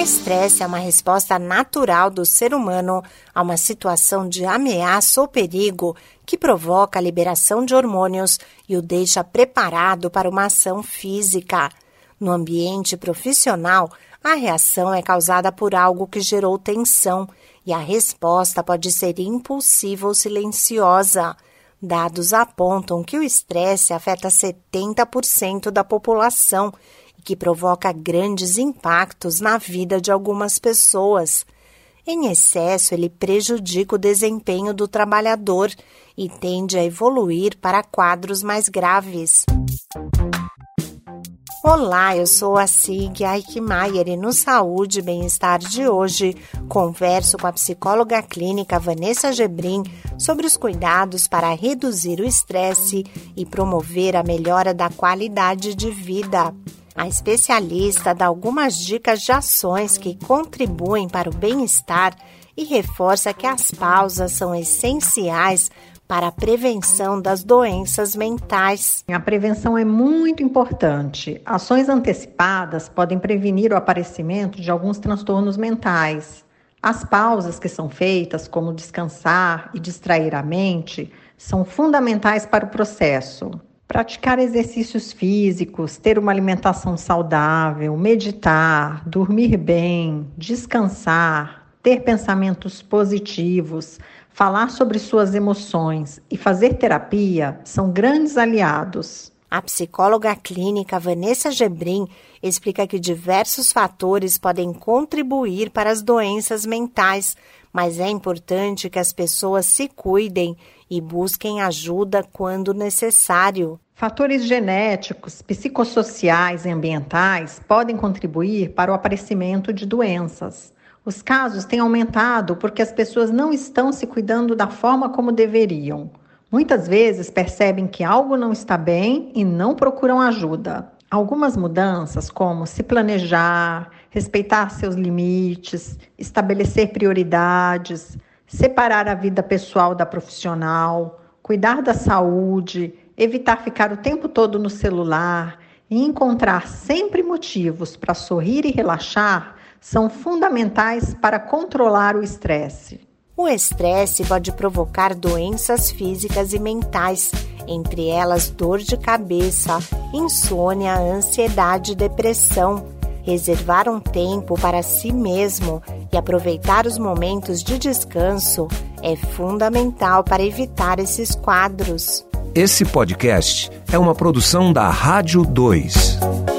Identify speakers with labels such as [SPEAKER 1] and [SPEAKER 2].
[SPEAKER 1] Estresse é uma resposta natural do ser humano a uma situação de ameaça ou perigo que provoca a liberação de hormônios e o deixa preparado para uma ação física. No ambiente profissional, a reação é causada por algo que gerou tensão e a resposta pode ser impulsiva ou silenciosa. Dados apontam que o estresse afeta 70% da população que provoca grandes impactos na vida de algumas pessoas. Em excesso, ele prejudica o desempenho do trabalhador e tende a evoluir para quadros mais graves. Olá, eu sou a Sig Eichmeier e no Saúde e Bem-Estar de hoje converso com a psicóloga clínica Vanessa Gebrim sobre os cuidados para reduzir o estresse e promover a melhora da qualidade de vida. A especialista dá algumas dicas de ações que contribuem para o bem-estar e reforça que as pausas são essenciais para a prevenção das doenças mentais.
[SPEAKER 2] A prevenção é muito importante. Ações antecipadas podem prevenir o aparecimento de alguns transtornos mentais. As pausas que são feitas, como descansar e distrair a mente, são fundamentais para o processo. Praticar exercícios físicos, ter uma alimentação saudável, meditar, dormir bem, descansar, ter pensamentos positivos, falar sobre suas emoções e fazer terapia são grandes aliados.
[SPEAKER 1] A psicóloga clínica Vanessa Gebrim explica que diversos fatores podem contribuir para as doenças mentais, mas é importante que as pessoas se cuidem e busquem ajuda quando necessário.
[SPEAKER 2] Fatores genéticos, psicossociais e ambientais podem contribuir para o aparecimento de doenças. Os casos têm aumentado porque as pessoas não estão se cuidando da forma como deveriam. Muitas vezes percebem que algo não está bem e não procuram ajuda. Algumas mudanças, como se planejar, respeitar seus limites, estabelecer prioridades, separar a vida pessoal da profissional, cuidar da saúde, evitar ficar o tempo todo no celular e encontrar sempre motivos para sorrir e relaxar, são fundamentais para controlar o estresse.
[SPEAKER 1] O estresse pode provocar doenças físicas e mentais, entre elas dor de cabeça, insônia, ansiedade e depressão. Reservar um tempo para si mesmo e aproveitar os momentos de descanso é fundamental para evitar esses quadros.
[SPEAKER 3] Esse podcast é uma produção da Rádio 2.